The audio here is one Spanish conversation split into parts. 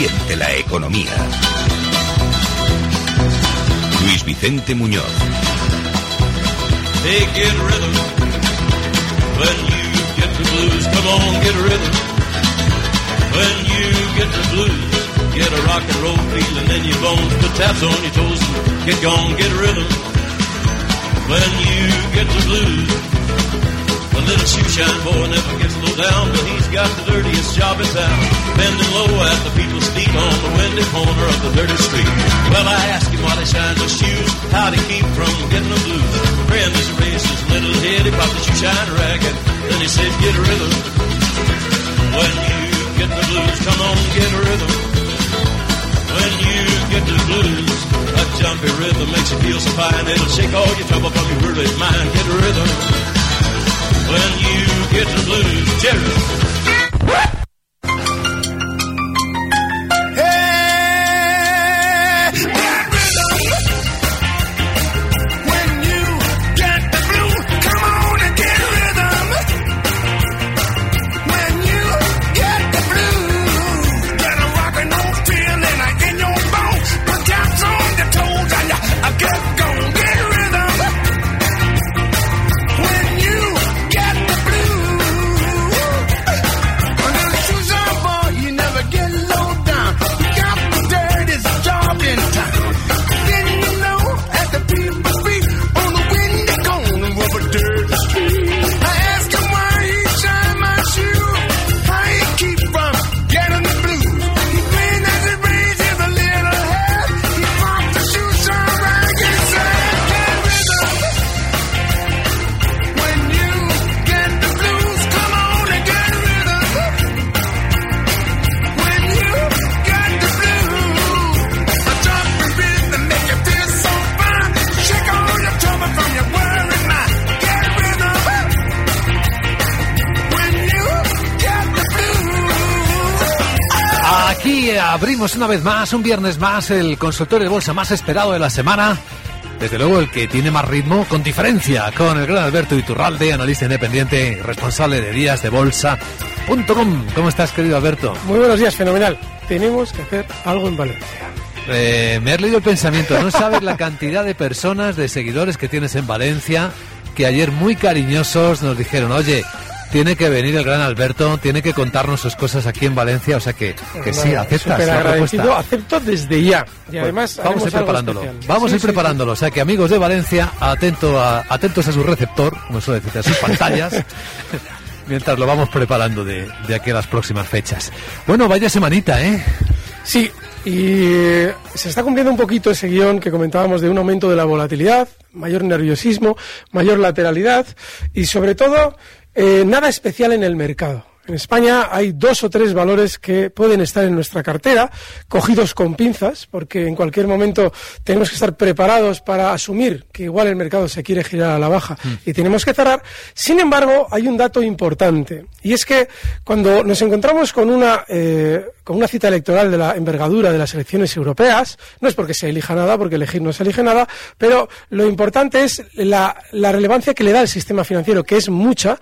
Siente la economía. Luis Vicente Muñoz. Hey, get rhythm. When you get the blues, come on, get rhythm. When you get the blues, get a rock and roll feeling in your bones. Put taps on your toes get gone, get rhythm. When you get the blues, the little shoe shine boy never gets low down, but he's got the dirtiest job in town. Bending low at the people's feet on the windy corner of the dirty street. Well, I asked him why he shines his shoes, how to keep from getting the blues. Friend is raised his little head, he popped the shoe shine rag, and then he said, get a rhythm. When you get the blues, come on, get a rhythm. When you get the blues, a jumpy rhythm makes you feel so fine, it'll shake all your trouble from your worried mind. Get a rhythm when you get the blues. Jerry. Abrimos una vez más, un viernes más, el consultorio de bolsa más esperado de la semana. Desde luego el que tiene más ritmo, con diferencia, con el gran Alberto Iturralde, analista independiente responsable de días de bolsa.com. ¿Cómo estás, querido Alberto? Muy buenos días, fenomenal. Tenemos que hacer algo en Valencia. Eh, me has leído el pensamiento. No sabes la cantidad de personas, de seguidores que tienes en Valencia, que ayer muy cariñosos nos dijeron, oye, tiene que venir el gran Alberto, tiene que contarnos sus cosas aquí en Valencia, o sea que, que sí, aceptas Súper la agradecido, propuesta. acepto desde ya. Y Pues además vamos a ir preparándolo. especial. Vamos Sí, a ir sí, preparándolo. O sea que amigos de Valencia, atento a, atentos a su receptor, como suele decirte, a sus pantallas, mientras lo vamos preparando de, de aquí a las próximas fechas. Bueno, vaya semanita, ¿eh? Sí, y eh, se está cumpliendo un poquito ese guion que comentábamos de un aumento de la volatilidad, mayor nerviosismo, mayor lateralidad y sobre todo eh, nada especial en el mercado. En España hay dos o tres valores que pueden estar en nuestra cartera, cogidos con pinzas, porque en cualquier momento tenemos que estar preparados para asumir que igual el mercado se quiere girar a la baja y tenemos que cerrar. Sin embargo, hay un dato importante, y es que cuando nos encontramos con una, eh, con una cita electoral de la envergadura de las elecciones europeas, no es porque se elija nada, porque elegir no se elige nada, pero lo importante es la, la relevancia que le da el sistema financiero, que es mucha,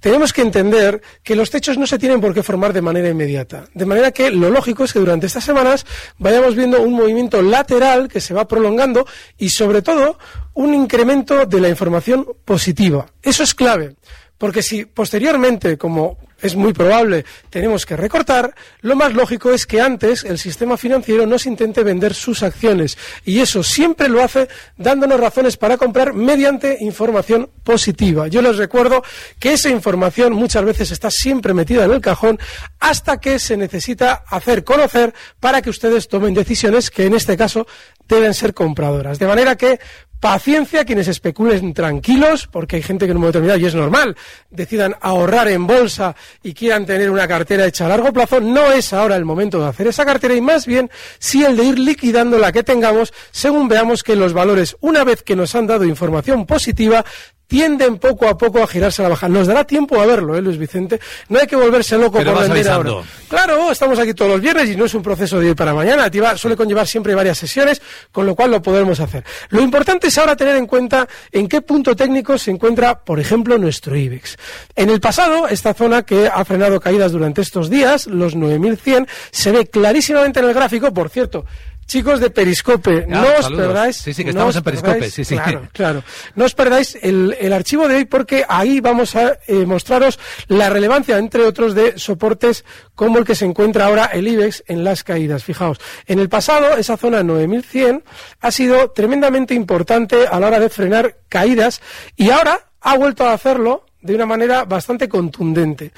tenemos que entender que los techos no se tienen por qué formar de manera inmediata. De manera que lo lógico es que durante estas semanas vayamos viendo un movimiento lateral que se va prolongando y sobre todo un incremento de la información positiva. Eso es clave. Porque si posteriormente, como es muy probable, tenemos que recortar, lo más lógico es que antes el sistema financiero nos intente vender sus acciones y eso siempre lo hace dándonos razones para comprar mediante información positiva. Yo les recuerdo que esa información muchas veces está siempre metida en el cajón hasta que se necesita hacer conocer para que ustedes tomen decisiones que en este caso deben ser compradoras. De manera que Paciencia quienes especulen tranquilos, porque hay gente que en un momento determinado, y es normal, decidan ahorrar en bolsa y quieran tener una cartera hecha a largo plazo. No es ahora el momento de hacer esa cartera y más bien sí el de ir liquidando la que tengamos según veamos que los valores, una vez que nos han dado información positiva, tienden poco a poco a girarse a la baja. Nos dará tiempo a verlo, ¿eh, Luis Vicente? No hay que volverse loco Pero por vender ahora. Claro, estamos aquí todos los viernes y no es un proceso de hoy para mañana. Suele conllevar siempre varias sesiones, con lo cual lo podremos hacer. Lo importante es ahora tener en cuenta en qué punto técnico se encuentra, por ejemplo, nuestro IBEX. En el pasado, esta zona que ha frenado caídas durante estos días, los 9100, se ve clarísimamente en el gráfico, por cierto. Chicos de Periscope, Ah, no os saludos. perdáis. Sí, sí, que no estamos os en Periscope, perdáis- sí, sí. Claro, Claro, no os perdáis el, el archivo de hoy porque ahí vamos a eh, mostraros la relevancia, entre otros, de soportes como el que se encuentra ahora el IBEX en las caídas. Fijaos, en el pasado esa zona 9100 ha sido tremendamente importante a la hora de frenar caídas y ahora ha vuelto a hacerlo de una manera bastante contundente.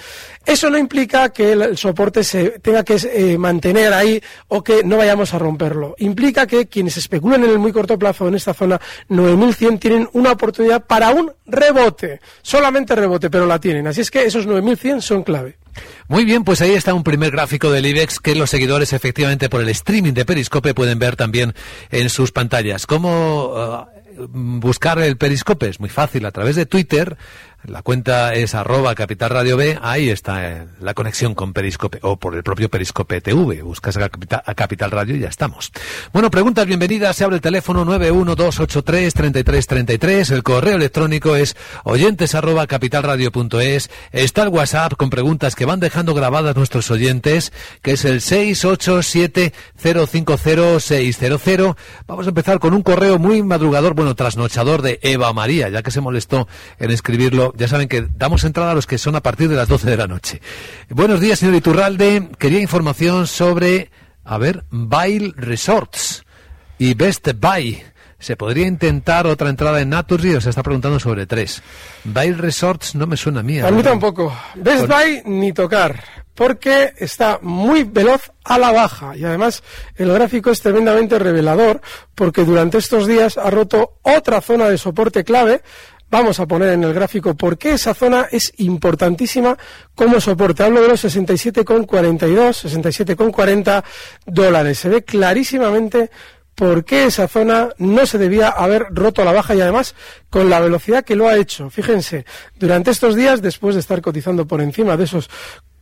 Eso no implica que el, soporte se tenga que eh, mantener ahí o que no vayamos a romperlo. Implica que quienes especulan en el muy corto plazo en esta zona 9100 tienen una oportunidad para un rebote. Solamente rebote, pero la tienen. Así es que esos 9100 son clave. Muy bien, pues ahí está un primer gráfico del IBEX que los seguidores efectivamente por el streaming de Periscope pueden ver también en sus pantallas. ¿Cómo eh, buscar el Periscope? Es muy fácil, a través de Twitter. La cuenta es arroba capital radio B, ahí está eh, la conexión con Periscope, o por el propio Periscope TV, buscas a Capital, a Capital Radio y ya estamos. Bueno, preguntas bienvenidas, se abre el teléfono 912833333, el correo electrónico es oyentes arroba capitalradio.es, está el WhatsApp con preguntas que van dejando grabadas nuestros oyentes, que es el 687050600. Vamos a empezar con un correo muy madrugador, bueno, trasnochador de Eva María, ya que se molestó en escribirlo. Ya saben que damos entrada a los que son a partir de las 12 de la noche. Buenos días, señor Iturralde. Quería información sobre, a ver, Bail Resorts y Best Buy. ¿Se podría intentar otra entrada en Naturgy? O se está preguntando sobre tres. Bail Resorts no me suena a mí. A mí tampoco. Best Buy ni tocar, porque está muy veloz a la baja y además el gráfico es tremendamente revelador porque durante estos días ha roto otra zona de soporte clave. Vamos a poner en el gráfico por qué esa zona es importantísima como soporte. Hablo de los 67,42, 67,40 dólares. Se ve clarísimamente por qué esa zona no se debía haber roto a la baja y además con la velocidad que lo ha hecho. Fíjense, durante estos días, después de estar cotizando por encima de esos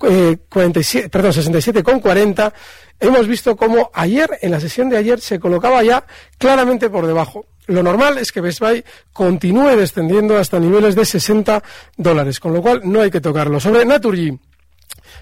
eh, 47, perdón, 67,40, hemos visto cómo ayer, en la sesión de ayer, se colocaba ya claramente por debajo. Lo normal es que Best Buy continúe descendiendo hasta niveles de 60 dólares, con lo cual no hay que tocarlo. Sobre Naturgy,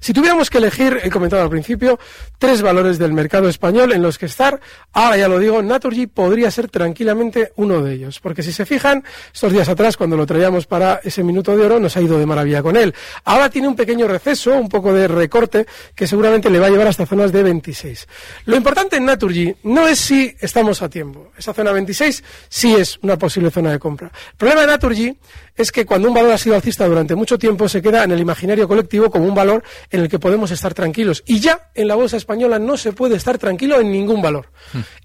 si tuviéramos que elegir, he comentado al principio, tres valores del mercado español en los que estar, ahora ya lo digo, Naturgy podría ser tranquilamente uno de ellos. Porque si se fijan, estos días atrás, cuando lo traíamos para ese minuto de oro, nos ha ido de maravilla con él. Ahora tiene un pequeño receso, un poco de recorte, que seguramente le va a llevar hasta zonas de 26. Lo importante en Naturgy no es si estamos a tiempo. Esa zona 26 sí es una posible zona de compra. El problema de Naturgy es que cuando un valor ha sido alcista durante mucho tiempo se queda en el imaginario colectivo como un valor en el que podemos estar tranquilos. Y ya en la bolsa española no se puede estar tranquilo en ningún valor.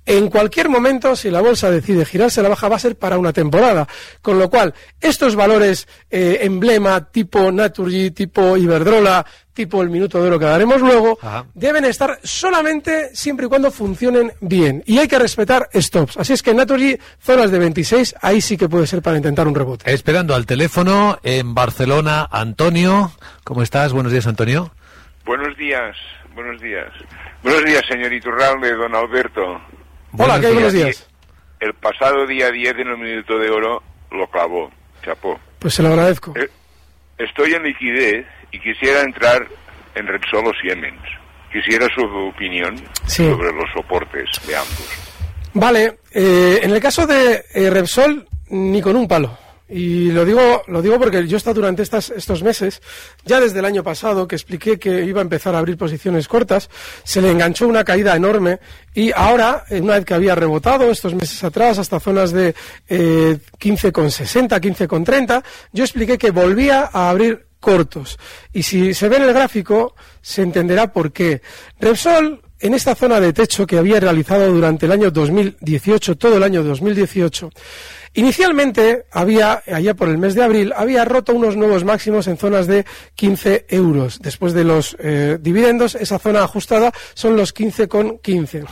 En cualquier momento, si la bolsa decide girarse la baja, va a ser para una temporada. Con lo cual, estos valores eh, emblema tipo Naturgy, tipo Iberdrola, tipo el minuto de oro que daremos luego, Ajá. deben estar solamente siempre y cuando funcionen bien. Y hay que respetar stops. Así es que en Naturgy, zonas de 26, ahí sí que puede ser para intentar un rebote. Esperando al teléfono en Barcelona, Antonio. ¿Cómo estás? Buenos días, Antonio. Buenos días, buenos días. Buenos días, señor Iturralde, don Alberto. Hola, Buenos ¿qué hay? Buenos días. días. El pasado día 10 en el Minuto de Oro lo clavó, chapó. Pues se lo agradezco. Eh, Estoy en liquidez y quisiera entrar en Repsol o Siemens. Quisiera su opinión Sí. sobre los soportes de ambos. Vale, eh, en el caso de eh, Repsol, ni con un palo. Y lo digo, lo digo porque yo he estado durante estas, estos meses, ya desde el año pasado, que expliqué que iba a empezar a abrir posiciones cortas, se le enganchó una caída enorme y ahora, eh, una vez que había rebotado estos meses atrás hasta zonas de eh, 15,60, 15,30, yo expliqué que volvía a abrir cortos. Y si se ve en el gráfico, se entenderá por qué. Repsol en esta zona de techo que había realizado durante el año 2018, todo el año 2018, inicialmente había, allá por el mes de abril, había roto unos nuevos máximos en zonas de 15 euros. Después de los eh, dividendos, esa zona ajustada son los 15,15. ,15.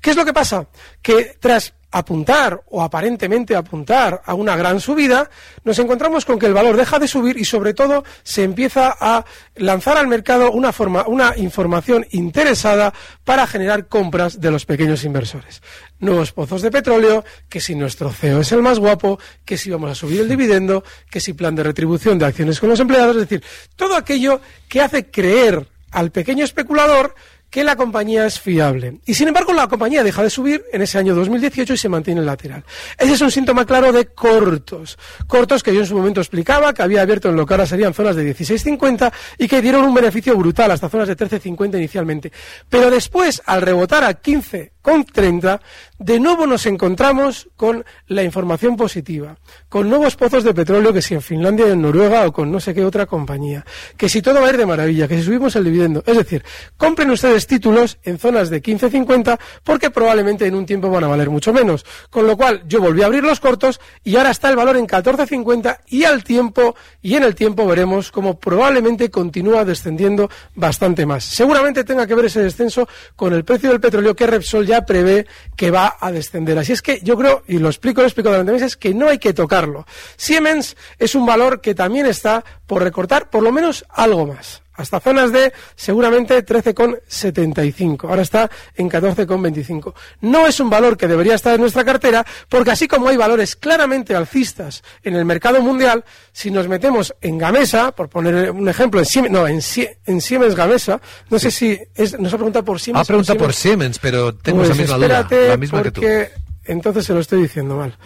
¿Qué es lo que pasa? Que tras apuntar o aparentemente apuntar a una gran subida, nos encontramos con que el valor deja de subir y sobre todo se empieza a lanzar al mercado una, forma, una información interesada para generar compras de los pequeños inversores. Nuevos pozos de petróleo, que si nuestro CEO es el más guapo, que si vamos a subir el dividendo, que si plan de retribución de acciones con los empleados, es decir, todo aquello que hace creer al pequeño especulador que la compañía es fiable. Y sin embargo, la compañía deja de subir en ese año 2018 y se mantiene en lateral. Ese es un síntoma claro de cortos. Cortos que yo en su momento explicaba, que había abierto en lo que ahora serían zonas de 16.50 y que dieron un beneficio brutal hasta zonas de 13.50 inicialmente. Pero después, al rebotar a 15 con 30, de nuevo nos encontramos con la información positiva, con nuevos pozos de petróleo que si en Finlandia, en Noruega o con no sé qué otra compañía, que si todo va a ir de maravilla, que si subimos el dividendo. Es decir, compren ustedes títulos en zonas de 15-50 porque probablemente en un tiempo van a valer mucho menos. Con lo cual yo volví a abrir los cortos y ahora está el valor en 14.50 y al tiempo y en el tiempo veremos cómo probablemente continúa descendiendo bastante más. Seguramente tenga que ver ese descenso con el precio del petróleo que Repsol ya prevé que va a descender. Así es que yo creo, y lo explico, lo explico durante meses, que no hay que tocarlo. Siemens es un valor que también está por recortar por lo menos algo más hasta zonas de seguramente 13,75. Ahora está en 14,25. No es un valor que debería estar en nuestra cartera porque así como hay valores claramente alcistas en el mercado mundial, si nos metemos en Gamesa, por poner un ejemplo, en Siemens, no, en, en Siemens Gamesa, no sé si es, nos ha preguntado por Siemens. Ha preguntado por Siemens, pero tengo pues esa misma duda, la misma porque que tú. entonces se lo estoy diciendo mal.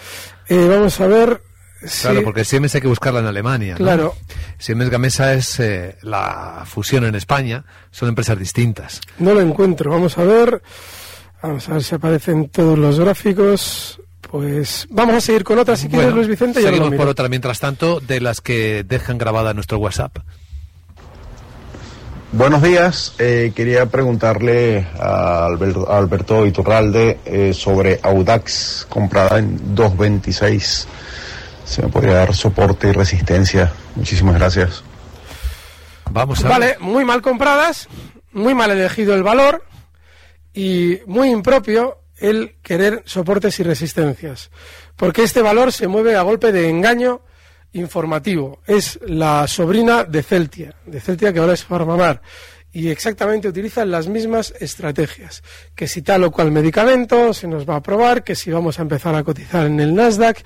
Eh, vamos a ver. Claro, porque Siemens hay que buscarla en Alemania. ¿no? Claro. Siemens Gamesa es eh, la fusión en España, son empresas distintas. No lo encuentro. Vamos a ver. Vamos a ver si aparecen todos los gráficos. Pues vamos a seguir con otra. Si quieres, Bueno, Luis Vicente, ya lo seguimos miro. por otra mientras tanto, de las que dejan grabada nuestro WhatsApp. Buenos días. Eh, quería preguntarle a Alberto, a Alberto Iturralde eh, sobre Audax comprada en 2.26. Se me podría dar soporte y resistencia. Muchísimas gracias. Vamos a Vale, ver. muy mal compradas, muy mal elegido el valor y muy impropio el querer soportes y resistencias. Porque este valor se mueve a golpe de engaño informativo. Es la sobrina de Celtia, de Celtia que ahora es Farmamar. Y exactamente utilizan las mismas estrategias. Que si tal o cual medicamento se nos va a aprobar, que si vamos a empezar a cotizar en el Nasdaq,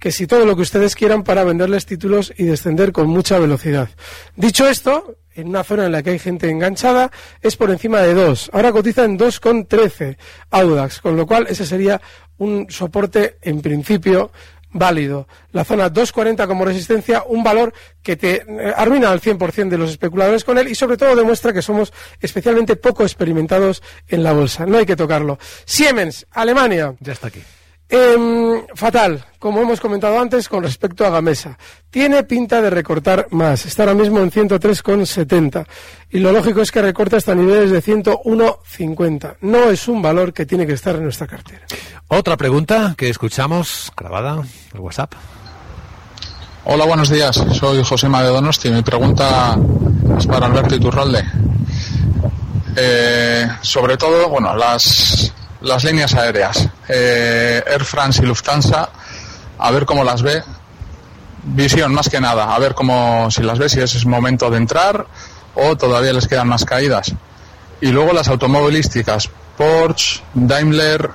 que si todo lo que ustedes quieran para venderles títulos y descender con mucha velocidad. Dicho esto, en una zona en la que hay gente enganchada, es por encima de 2. Ahora cotiza en 2,13 Audax, con lo cual ese sería un soporte en principio válido. La zona 240 como resistencia, un valor que te eh, arruina al 100% de los especuladores con él y sobre todo demuestra que somos especialmente poco experimentados en la bolsa. No hay que tocarlo. Siemens, Alemania. Ya está aquí. Em, fatal, como hemos comentado antes con respecto a Gamesa. Tiene pinta de recortar más. Está ahora mismo en 103,70. Y lo lógico es que recorte hasta niveles de 101,50. No es un valor que tiene que estar en nuestra cartera. Otra pregunta que escuchamos grabada en WhatsApp. Hola, buenos días. Soy Josema de Donosti. Mi pregunta es para Alberto Iturralde. Eh, sobre todo, bueno, las, las líneas aéreas. Eh, Air France y Lufthansa, a ver cómo las ve. Visión, más que nada. A ver cómo, si las ve, si es momento de entrar o todavía les quedan más caídas. Y luego las automovilísticas. Porsche, Daimler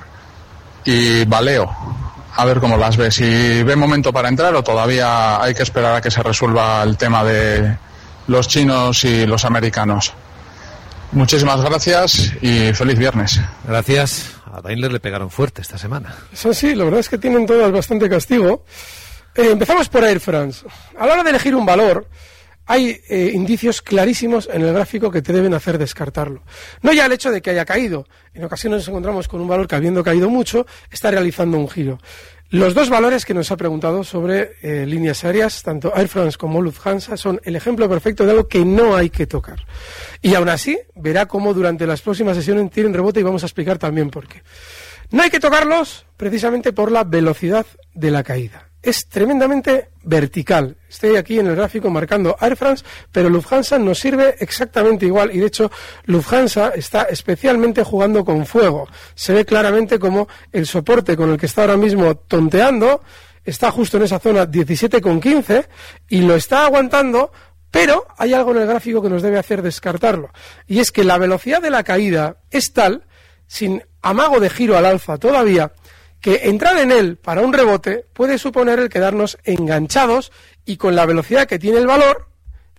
y Valeo a ver cómo las ve. Si ve momento para entrar o todavía hay que esperar a que se resuelva el tema de los chinos y los americanos. Muchísimas gracias y feliz viernes. Gracias. A Daimler le pegaron fuerte esta semana. Eso sí, la verdad es que tienen todas bastante castigo. Eh, empezamos por Air France. A la hora de elegir un valor, hay eh, indicios clarísimos en el gráfico que te deben hacer descartarlo. No ya el hecho de que haya caído. En ocasiones nos encontramos con un valor que, habiendo caído mucho, está realizando un giro. Los dos valores que nos ha preguntado sobre eh, líneas aéreas, tanto Air France como Lufthansa, son el ejemplo perfecto de algo que no hay que tocar. Y aún así, verá cómo durante las próximas sesiones tienen rebote y vamos a explicar también por qué. No hay que tocarlos precisamente por la velocidad de la caída es tremendamente vertical. Estoy aquí en el gráfico marcando Air France, pero Lufthansa nos sirve exactamente igual y de hecho Lufthansa está especialmente jugando con fuego. Se ve claramente como el soporte con el que está ahora mismo tonteando está justo en esa zona 17,15 y lo está aguantando pero hay algo en el gráfico que nos debe hacer descartarlo, y es que la velocidad de la caída es tal, sin amago de giro al alza todavía, que entrar en él para un rebote puede suponer el quedarnos enganchados y con la velocidad que tiene el valor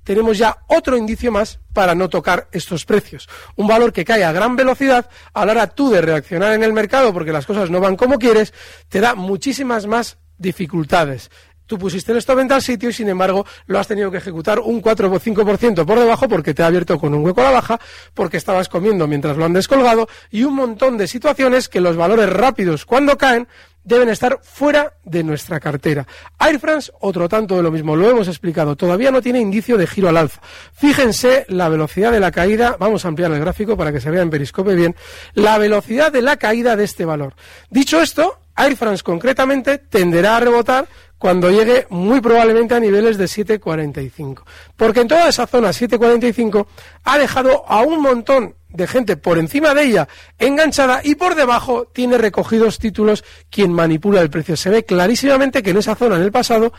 tenemos ya otro indicio más para no tocar estos precios. Un valor que cae a gran velocidad, a la hora tú de reaccionar en el mercado porque las cosas no van como quieres, te da muchísimas más dificultades. Tú pusiste el stop en tal sitio y sin embargo lo has tenido que ejecutar un 4 o 5% por debajo porque te ha abierto con un hueco a la baja, porque estabas comiendo mientras lo han descolgado y un montón de situaciones que los valores rápidos cuando caen deben estar fuera de nuestra cartera. Air France, otro tanto de lo mismo, lo hemos explicado, todavía no tiene indicio de giro al alza. Fíjense la velocidad de la caída, vamos a ampliar el gráfico para que se vea en periscope bien, la velocidad de la caída de este valor. Dicho esto, Air France concretamente tenderá a rebotar cuando llegue muy probablemente a niveles de 7,45. Porque en toda esa zona 7,45 ha dejado a un montón de gente por encima de ella enganchada y por debajo tiene recogidos títulos quien manipula el precio. Se ve clarísimamente que en esa zona en el pasado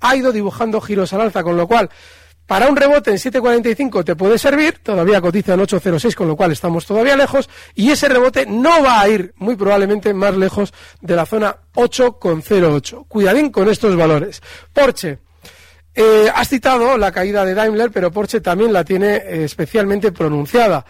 ha ido dibujando giros al alza, con lo cual para un rebote en 7.45 te puede servir, todavía cotiza en 8.06, con lo cual estamos todavía lejos, y ese rebote no va a ir muy probablemente más lejos de la zona 8.08. Cuidadín con estos valores. Porsche. Eh, has citado la caída de Daimler, pero Porsche también la tiene eh, especialmente pronunciada.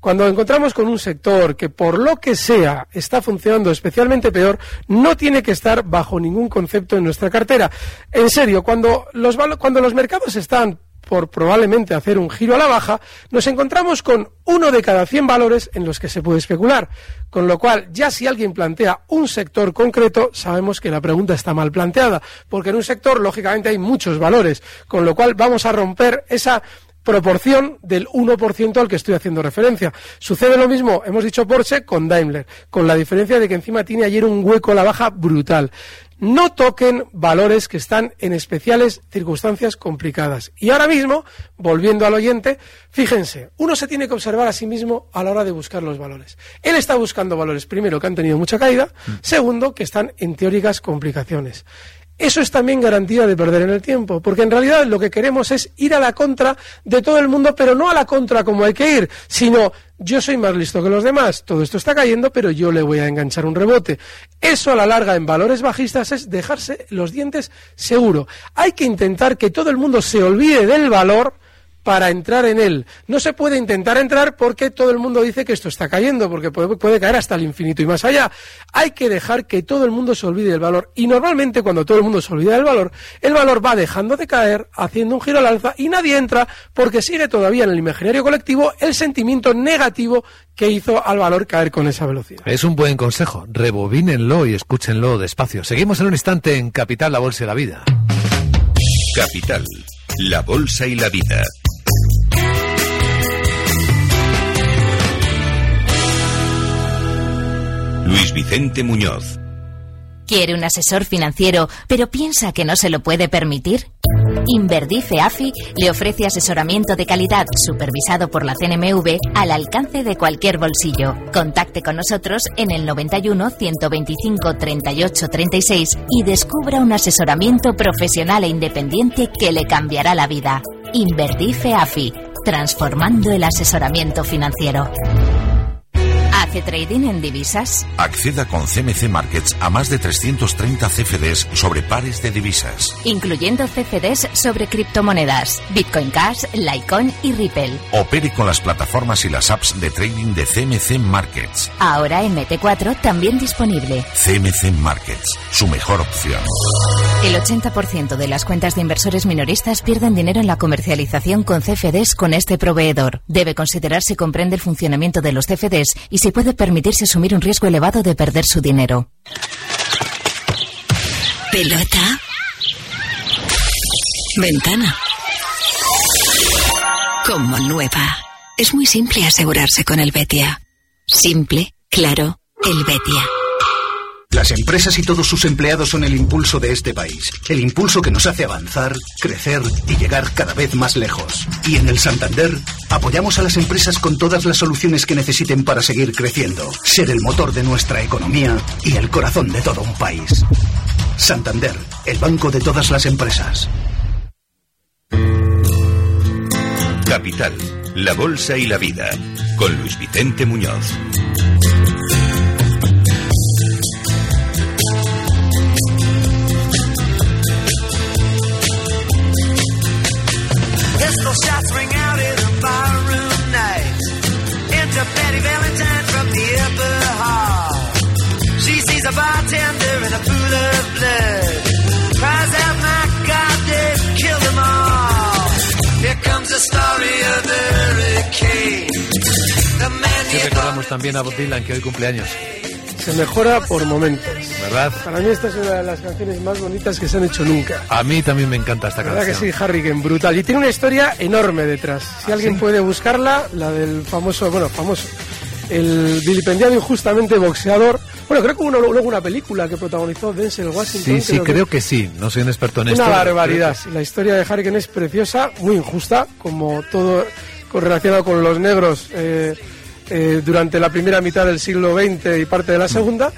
Cuando encontramos con un sector que por lo que sea está funcionando especialmente peor, no tiene que estar bajo ningún concepto en nuestra cartera. En serio, cuando los, cuando los mercados están por probablemente hacer un giro a la baja, nos encontramos con uno de cada 100 valores en los que se puede especular. Con lo cual, ya si alguien plantea un sector concreto, sabemos que la pregunta está mal planteada, porque en un sector, lógicamente, hay muchos valores. Con lo cual, vamos a romper esa proporción del 1% al que estoy haciendo referencia. Sucede lo mismo, hemos dicho Porsche, con Daimler, con la diferencia de que encima tiene ayer un hueco a la baja brutal no toquen valores que están en especiales circunstancias complicadas. Y ahora mismo, volviendo al oyente, fíjense, uno se tiene que observar a sí mismo a la hora de buscar los valores. Él está buscando valores, primero, que han tenido mucha caída, mm. segundo, que están en teóricas complicaciones. Eso es también garantía de perder en el tiempo, porque en realidad lo que queremos es ir a la contra de todo el mundo, pero no a la contra como hay que ir, sino yo soy más listo que los demás, todo esto está cayendo, pero yo le voy a enganchar un rebote. Eso a la larga en valores bajistas es dejarse los dientes seguro. Hay que intentar que todo el mundo se olvide del valor para entrar en él. No se puede intentar entrar porque todo el mundo dice que esto está cayendo, porque puede, caer hasta el infinito y más allá. Hay que dejar que todo el mundo se olvide del valor. Y normalmente cuando todo el mundo se olvida del valor, el valor va dejando de caer, haciendo un giro al alza y nadie entra porque sigue todavía en el imaginario colectivo el sentimiento negativo que hizo al valor caer con esa velocidad. Es un buen consejo. Rebobínenlo y escúchenlo despacio. Seguimos en un instante en Capital, la Bolsa y la Vida. Capital, la Bolsa y la Vida. Luis Vicente Muñoz. ¿Quiere un asesor financiero, pero piensa que no se lo puede permitir? Inverdife AFI le ofrece asesoramiento de calidad supervisado por la CNMV al alcance de cualquier bolsillo. Contacte con nosotros en el 91 125 38 36 y descubra un asesoramiento profesional e independiente que le cambiará la vida. Inverdife AFI, transformando el asesoramiento financiero. ¿Hace trading en divisas? Acceda con CMC Markets a más de 330 CFDs sobre pares de divisas. Incluyendo CFDs sobre criptomonedas, Bitcoin Cash, Litecoin y Ripple. Opere con las plataformas y las apps de trading de CMC Markets. Ahora en MT4 también disponible. CMC Markets, su mejor opción. El 80% de las cuentas de inversores minoristas pierden dinero en la comercialización con CFDs con este proveedor. Debe considerar si comprende el funcionamiento de los CFDs y si puede permitirse asumir un riesgo elevado de perder su dinero. Pelota. Ventana. Como nueva. Es muy simple asegurarse con el Betia. Simple, claro, el Betia. Las empresas y todos sus empleados son el impulso de este país. El impulso que nos hace avanzar, crecer y llegar cada vez más lejos. Y en el Santander apoyamos a las empresas con todas las soluciones que necesiten para seguir creciendo, ser el motor de nuestra economía y el corazón de todo un país. Santander, el banco de todas las empresas. Capital, la Bolsa y la Vida, con Luis Vicente Muñoz. Betty Valentine from the upper hall. She sees a bartender in a pool of blood. Cries out, my God, they've killed them all. Here comes the story of the hurricane. The man recordamos también a Bob Dylan que hoy cumpleaños. Se mejora por momentos. ¿Verdad? Para mí esta es una de las canciones más bonitas que se han hecho nunca. A mí también me encanta esta La verdad que canción. sí, Harrigan, brutal. Y tiene una historia enorme detrás. Si alguien puede buscarla, la del famoso, bueno, famoso, el vilipendiado y justamente boxeador. Bueno, creo que hubo una- luego una película que protagonizó Denzel Washington. Sí, sí, creo que sí. No soy un experto en Una esto. barbaridad. La historia de Harrigan es preciosa, muy injusta, como todo correlacionado con los negros eh, eh, durante la primera mitad del siglo XX y parte de la segunda,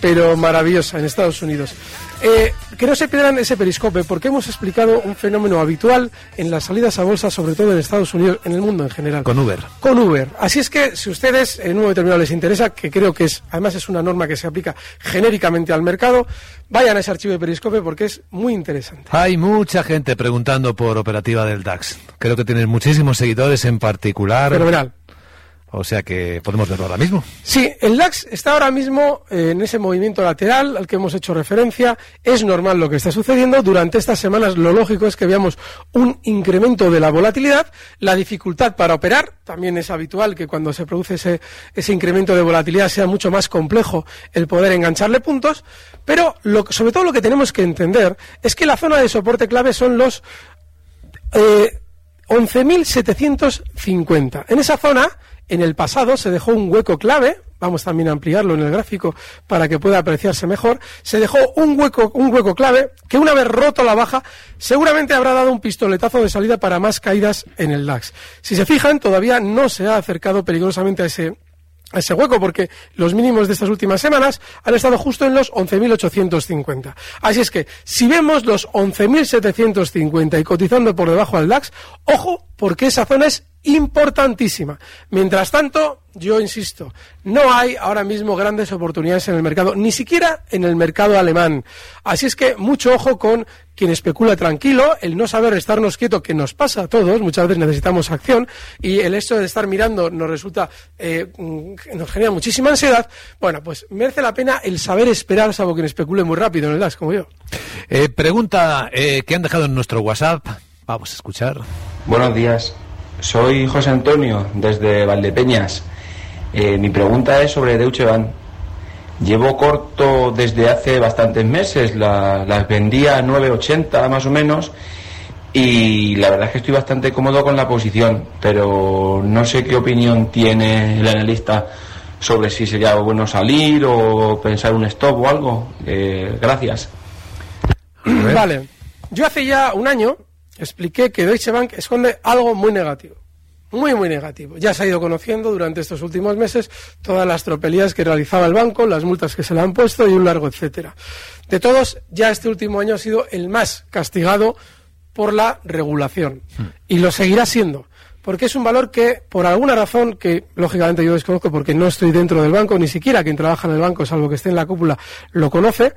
pero maravillosa en Estados Unidos. Eh, que no se pierdan ese periscope, porque hemos explicado un fenómeno habitual en las salidas a bolsa, sobre todo en Estados Unidos, en el mundo en general. Con Uber. Con Uber. Así es que si ustedes en un momento determinado les interesa, que creo que es, además es una norma que se aplica genéricamente al mercado, vayan a ese archivo de Periscope porque es muy interesante. Hay mucha gente preguntando por operativa del DAX. Creo que tienes muchísimos seguidores en particular. Fenomenal. O sea que podemos verlo ahora mismo. Sí, el DAX está ahora mismo eh, en ese movimiento lateral al que hemos hecho referencia. Es normal lo que está sucediendo. Durante estas semanas lo lógico es que veamos un incremento de la volatilidad. La dificultad para operar, también es habitual que cuando se produce ese, ese incremento de volatilidad sea mucho más complejo el poder engancharle puntos. Pero lo, sobre todo lo que tenemos que entender es que la zona de soporte clave son los eh, 11.750. En esa zona, en el pasado, se dejó un hueco clave. Vamos también a ampliarlo en el gráfico para que pueda apreciarse mejor. Se dejó un hueco, un hueco clave que una vez roto la baja, seguramente habrá dado un pistoletazo de salida para más caídas en el DAX. Si se fijan, todavía no se ha acercado peligrosamente a ese ese hueco porque los mínimos de estas últimas semanas han estado justo en los 11.850. Así es que si vemos los 11.750 y cotizando por debajo al DAX, ojo porque esa zona es importantísima. Mientras tanto, yo insisto, no hay ahora mismo grandes oportunidades en el mercado, ni siquiera en el mercado alemán. Así es que mucho ojo con quien especula tranquilo, el no saber estarnos quieto, que nos pasa a todos, muchas veces necesitamos acción, y el hecho de estar mirando nos resulta, eh, mm, nos genera muchísima ansiedad. Bueno, pues merece la pena el saber esperar, salvo quien especule muy rápido en el DAX, como yo. Eh, pregunta eh, que han dejado en nuestro WhatsApp. Vamos a escuchar. Buenos días, soy José Antonio desde Valdepeñas. Eh, mi pregunta es sobre Deutsche Bank. Llevo corto desde hace bastantes meses, la- las vendía a 9.80 más o menos y la verdad es que estoy bastante cómodo con la posición, pero no sé qué opinión tiene el analista sobre si sería bueno salir o pensar un stop o algo. Eh, gracias. Vale. Yo hace ya un año expliqué que Deutsche Bank esconde algo muy negativo. Muy, muy negativo. Ya se ha ido conociendo durante estos últimos meses todas las tropelías que realizaba el banco, las multas que se le han puesto y un largo etcétera. De todos, ya este último año ha sido el más castigado por la regulación. Y lo seguirá siendo. porque es un valor que, por alguna razón que lógicamente yo desconozco porque no estoy dentro del banco, ni siquiera quien trabaja en el banco, salvo que esté en la cúpula, lo conoce,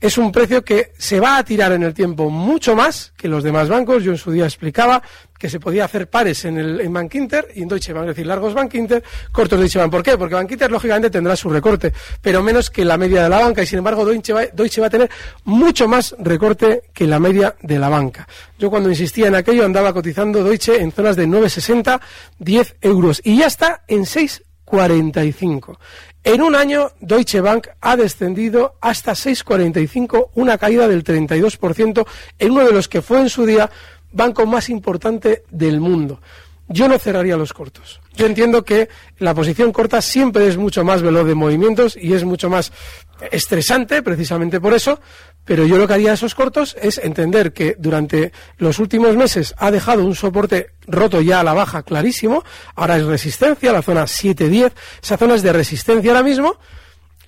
es un precio que se va a tirar en el tiempo mucho más que los demás bancos. Yo en su día explicaba que se podía hacer pares en, el, en y en Deutsche Bank, es decir, largos Bank Inter, cortos Deutsche Bank. ¿Por qué? Porque Bank Inter lógicamente tendrá su recorte, pero menos que la media de la banca y sin embargo Deutsche Deutsche va a tener mucho más recorte que la media de la banca. Yo cuando insistía en aquello andaba cotizando Deutsche en zonas de 9,60, 10 euros y ya está en 6,45. En un año, Deutsche Bank ha descendido hasta 6,45, una caída del 32% en uno de los que fue en su día banco más importante del mundo. Yo no cerraría los cortos. Yo entiendo que la posición corta siempre es mucho más veloz de movimientos y es mucho más estresante, precisamente por eso, pero yo lo que haría a esos cortos es entender que durante los últimos meses ha dejado un soporte roto ya a la baja clarísimo, ahora es resistencia, la zona 7-10, esa zona es de resistencia ahora mismo,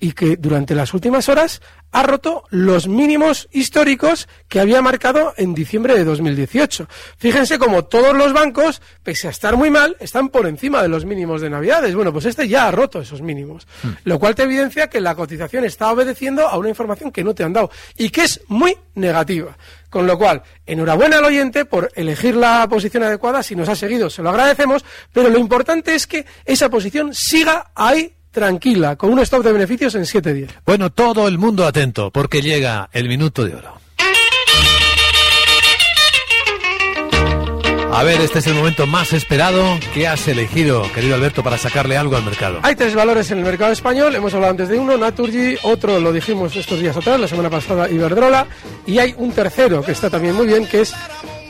y que durante las últimas horas ha roto los mínimos históricos que había marcado en diciembre de 2018. Fíjense como todos los bancos, pese a estar muy mal, están por encima de los mínimos de Navidades. Bueno, pues este ya ha roto esos mínimos, lo cual te evidencia que la cotización está obedeciendo a una información que no te han dado y que es muy negativa. Con lo cual, enhorabuena al oyente por elegir la posición adecuada. Si nos ha seguido, se lo agradecemos. Pero lo importante es que esa posición siga ahí tranquila, con un stop de beneficios en 7 días. Bueno, todo el mundo atento, porque llega el minuto de oro. A ver, este es el momento más esperado. ¿Qué has elegido, querido Alberto, para sacarle algo al mercado? Hay tres valores en el mercado español, hemos hablado antes de uno, Naturgy, otro lo dijimos estos días atrás, la semana pasada, Iberdrola, y hay un tercero que está también muy bien, que es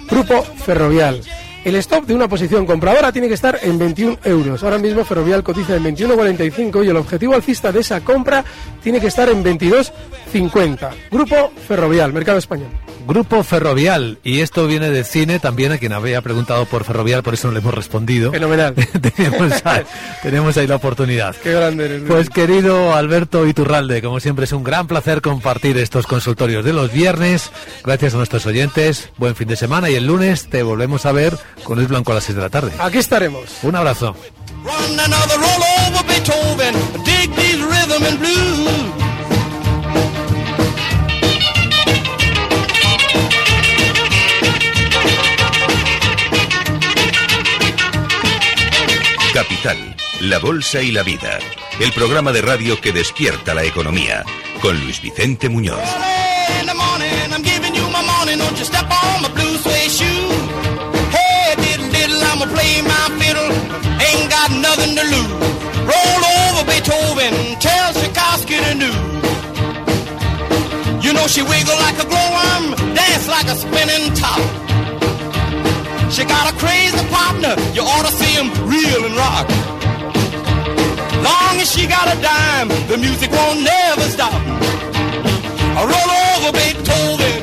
Grupo Ferrovial. El stop de una posición compradora tiene que estar en 21 euros. Ahora mismo Ferrovial cotiza en 21,45 y el objetivo alcista de esa compra tiene que estar en 22,50. Grupo Ferrovial, Mercado Español. Grupo Ferrovial, y esto viene de cine también, a quien había preguntado por Ferrovial, por eso no le hemos respondido. Fenomenal. tenemos, ahí, tenemos ahí la oportunidad. Qué grande eres. Pues querido Alberto Iturralde, como siempre es un gran placer compartir estos consultorios de los viernes. Gracias a nuestros oyentes, buen fin de semana y el lunes te volvemos a ver con Luis Blanco a las 6 de la tarde. Aquí estaremos. Un abrazo. Capital, la Bolsa y la Vida. El programa de radio que despierta la economía. Con Luis Vicente Muñoz. Lose. Roll over Beethoven, tell Tchaikovsky to do. You know she wiggle like a glowworm, dance like a spinning top. She got a crazy partner, you ought to see him reel and rock. Long as she got a dime, the music won't never stop. Roll over Beethoven.